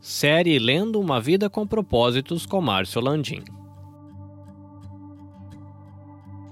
Série Lendo uma Vida com Propósitos com Márcio Landim.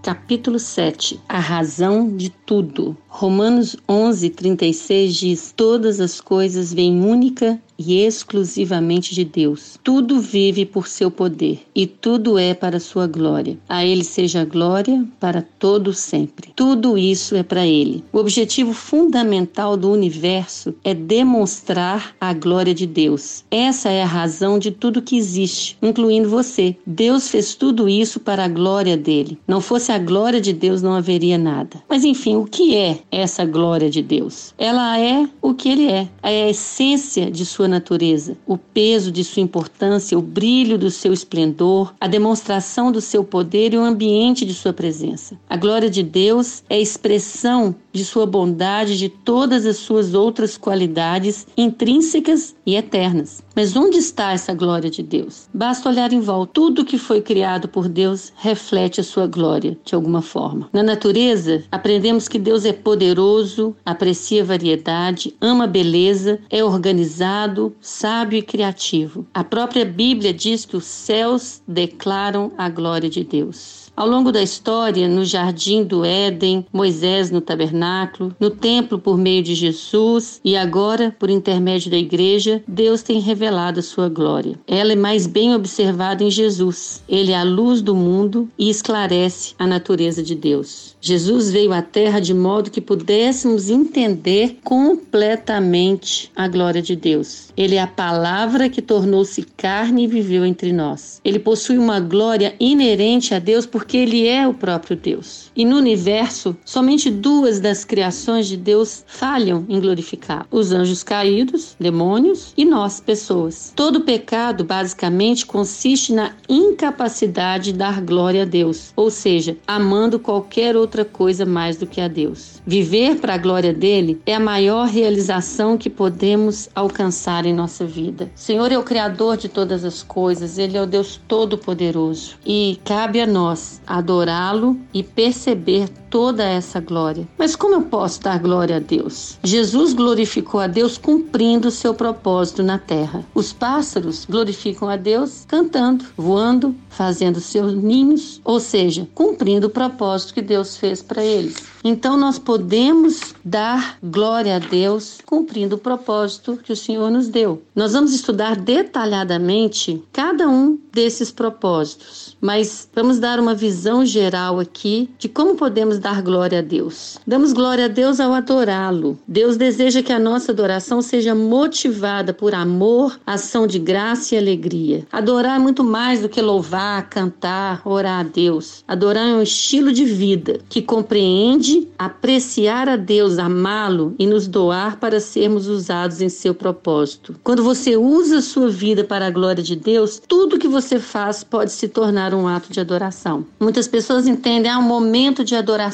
Capítulo 7 A razão de tudo. Romanos 11, 36 diz: Todas as coisas vêm única e exclusivamente de Deus. Tudo vive por seu poder e tudo é para sua glória. A ele seja glória para todo sempre. Tudo isso é para ele. O objetivo fundamental do universo é demonstrar a glória de Deus. Essa é a razão de tudo que existe, incluindo você. Deus fez tudo isso para a glória dele. Não fosse a glória de Deus não haveria nada. Mas enfim, o que é essa glória de Deus? Ela é o que ele é. É a essência de sua sua natureza, o peso de sua importância, o brilho do seu esplendor, a demonstração do seu poder e o ambiente de sua presença. A glória de Deus é a expressão de sua bondade, de todas as suas outras qualidades intrínsecas e eternas. Mas onde está essa glória de Deus? Basta olhar em volta. Tudo que foi criado por Deus reflete a sua glória, de alguma forma. Na natureza, aprendemos que Deus é poderoso, aprecia variedade, ama beleza, é organizado, sábio e criativo. A própria Bíblia diz que os céus declaram a glória de Deus. Ao longo da história, no jardim do Éden, Moisés no tabernáculo, no templo por meio de Jesus e agora por intermédio da igreja, Deus tem revelado a sua glória. Ela é mais bem observada em Jesus. Ele é a luz do mundo e esclarece a natureza de Deus. Jesus veio à terra de modo que pudéssemos entender completamente a glória de Deus. Ele é a palavra que tornou-se carne e viveu entre nós. Ele possui uma glória inerente a Deus por porque ele é o próprio Deus. E no universo, somente duas das criações de Deus falham em glorificar: os anjos caídos, demônios, e nós, pessoas. Todo pecado, basicamente, consiste na incapacidade de dar glória a Deus, ou seja, amando qualquer outra coisa mais do que a Deus. Viver para a glória dele é a maior realização que podemos alcançar em nossa vida. O Senhor é o Criador de todas as coisas, ele é o Deus Todo-Poderoso e cabe a nós adorá-lo e perceber toda essa glória. Mas como eu posso dar glória a Deus? Jesus glorificou a Deus cumprindo o seu propósito na terra. Os pássaros glorificam a Deus cantando, voando, fazendo seus ninhos, ou seja, cumprindo o propósito que Deus fez para eles. Então nós podemos dar glória a Deus cumprindo o propósito que o Senhor nos deu. Nós vamos estudar detalhadamente cada um desses propósitos, mas vamos dar uma visão geral aqui de como podemos dar glória a Deus. Damos glória a Deus ao adorá-lo. Deus deseja que a nossa adoração seja motivada por amor, ação de graça e alegria. Adorar é muito mais do que louvar, cantar, orar a Deus. Adorar é um estilo de vida que compreende apreciar a Deus, amá-lo e nos doar para sermos usados em seu propósito. Quando você usa sua vida para a glória de Deus, tudo que você faz pode se tornar um ato de adoração. Muitas pessoas entendem, ah, um momento de adoração.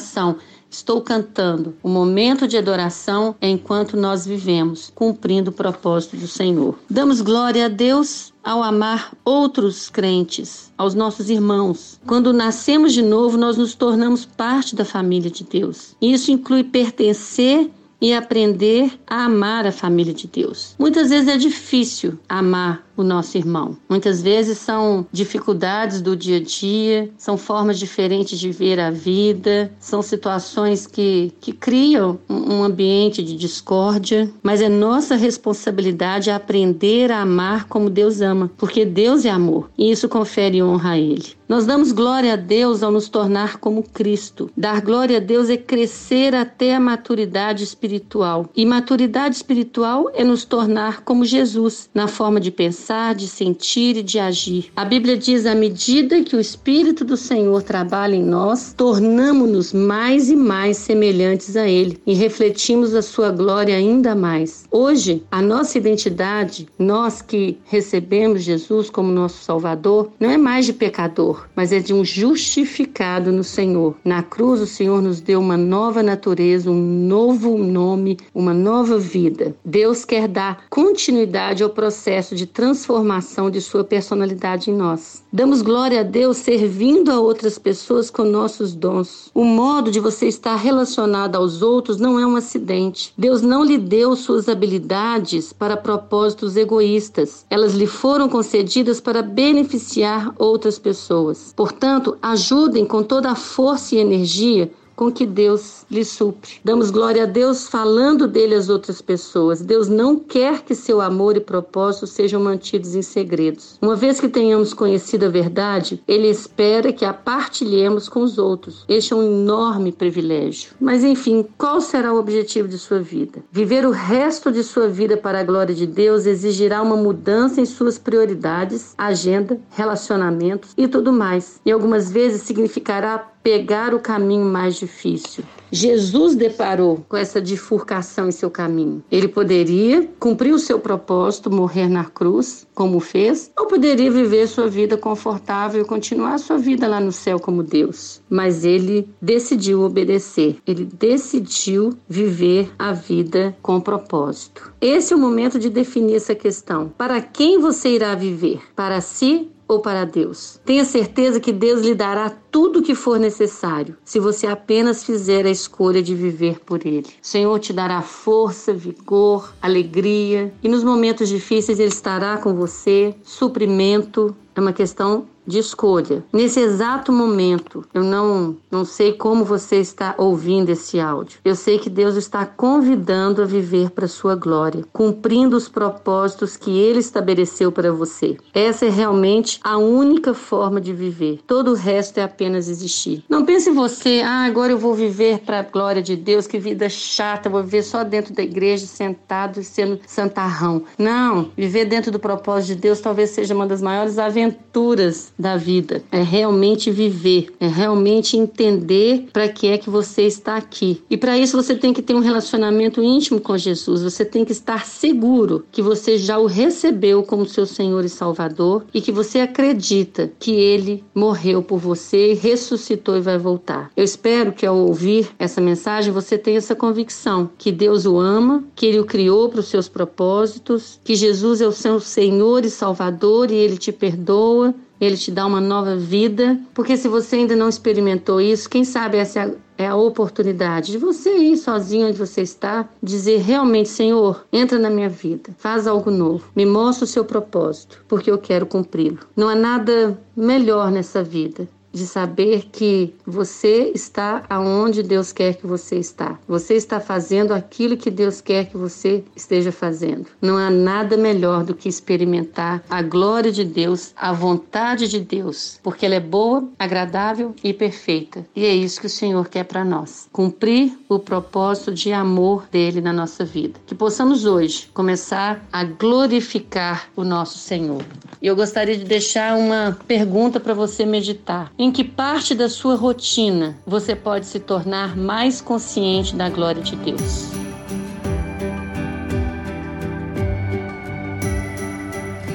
Estou cantando. O momento de adoração é enquanto nós vivemos, cumprindo o propósito do Senhor. Damos glória a Deus ao amar outros crentes, aos nossos irmãos. Quando nascemos de novo, nós nos tornamos parte da família de Deus. Isso inclui pertencer e aprender a amar a família de Deus. Muitas vezes é difícil amar o nosso irmão. Muitas vezes são dificuldades do dia a dia, são formas diferentes de ver a vida, são situações que, que criam um ambiente de discórdia, mas é nossa responsabilidade aprender a amar como Deus ama, porque Deus é amor e isso confere honra a Ele. Nós damos glória a Deus ao nos tornar como Cristo. Dar glória a Deus é crescer até a maturidade espiritual. E maturidade espiritual é nos tornar como Jesus, na forma de pensar pensar, de sentir e de agir. A Bíblia diz: à medida que o Espírito do Senhor trabalha em nós, tornamos-nos mais e mais semelhantes a Ele e refletimos a Sua glória ainda mais. Hoje, a nossa identidade, nós que recebemos Jesus como nosso Salvador, não é mais de pecador, mas é de um justificado no Senhor. Na cruz, o Senhor nos deu uma nova natureza, um novo nome, uma nova vida. Deus quer dar continuidade ao processo de transformação transformação de sua personalidade em nós. Damos glória a Deus servindo a outras pessoas com nossos dons. O modo de você estar relacionado aos outros não é um acidente. Deus não lhe deu suas habilidades para propósitos egoístas. Elas lhe foram concedidas para beneficiar outras pessoas. Portanto, ajudem com toda a força e energia com que Deus lhe supre. Damos glória a Deus falando dele às outras pessoas. Deus não quer que seu amor e propósito sejam mantidos em segredos. Uma vez que tenhamos conhecido a verdade, ele espera que a partilhemos com os outros. Este é um enorme privilégio. Mas enfim, qual será o objetivo de sua vida? Viver o resto de sua vida para a glória de Deus exigirá uma mudança em suas prioridades, agenda, relacionamentos e tudo mais. E algumas vezes significará pegar o caminho mais difícil. Jesus deparou com essa difurcação em seu caminho. Ele poderia cumprir o seu propósito, morrer na cruz, como fez, ou poderia viver sua vida confortável e continuar sua vida lá no céu como Deus. Mas ele decidiu obedecer. Ele decidiu viver a vida com propósito. Esse é o momento de definir essa questão. Para quem você irá viver? Para si ou para Deus. Tenha certeza que Deus lhe dará tudo o que for necessário, se você apenas fizer a escolha de viver por Ele. O Senhor te dará força, vigor, alegria, e nos momentos difíceis Ele estará com você, suprimento. É uma questão de escolha. Nesse exato momento, eu não, não sei como você está ouvindo esse áudio. Eu sei que Deus está convidando a viver para sua glória, cumprindo os propósitos que ele estabeleceu para você. Essa é realmente a única forma de viver. Todo o resto é apenas existir. Não pense em você, ah, agora eu vou viver para a glória de Deus, que vida chata, vou viver só dentro da igreja, sentado e sendo santarrão. Não, viver dentro do propósito de Deus talvez seja uma das maiores aventuras da vida. É realmente viver, é realmente entender para que é que você está aqui. E para isso você tem que ter um relacionamento íntimo com Jesus. Você tem que estar seguro que você já o recebeu como seu Senhor e Salvador e que você acredita que ele morreu por você, ressuscitou e vai voltar. Eu espero que ao ouvir essa mensagem você tenha essa convicção que Deus o ama, que ele o criou para os seus propósitos, que Jesus é o seu Senhor e Salvador e ele te perdoa ele te dá uma nova vida, porque se você ainda não experimentou isso, quem sabe essa é a oportunidade de você ir sozinho onde você está, dizer realmente, Senhor, entra na minha vida, faz algo novo, me mostra o seu propósito, porque eu quero cumpri-lo. Não há nada melhor nessa vida de saber que você está aonde Deus quer que você está. Você está fazendo aquilo que Deus quer que você esteja fazendo. Não há nada melhor do que experimentar a glória de Deus, a vontade de Deus, porque ela é boa, agradável e perfeita. E é isso que o Senhor quer para nós. Cumprir o propósito de amor dele na nossa vida. Que possamos hoje começar a glorificar o nosso Senhor. E eu gostaria de deixar uma pergunta para você meditar. Em que parte da sua rotina você pode se tornar mais consciente da glória de Deus?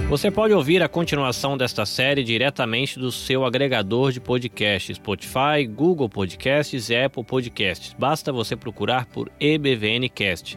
Você pode ouvir a continuação desta série diretamente do seu agregador de podcasts, Spotify, Google Podcasts e Apple Podcasts. Basta você procurar por EBVNcast.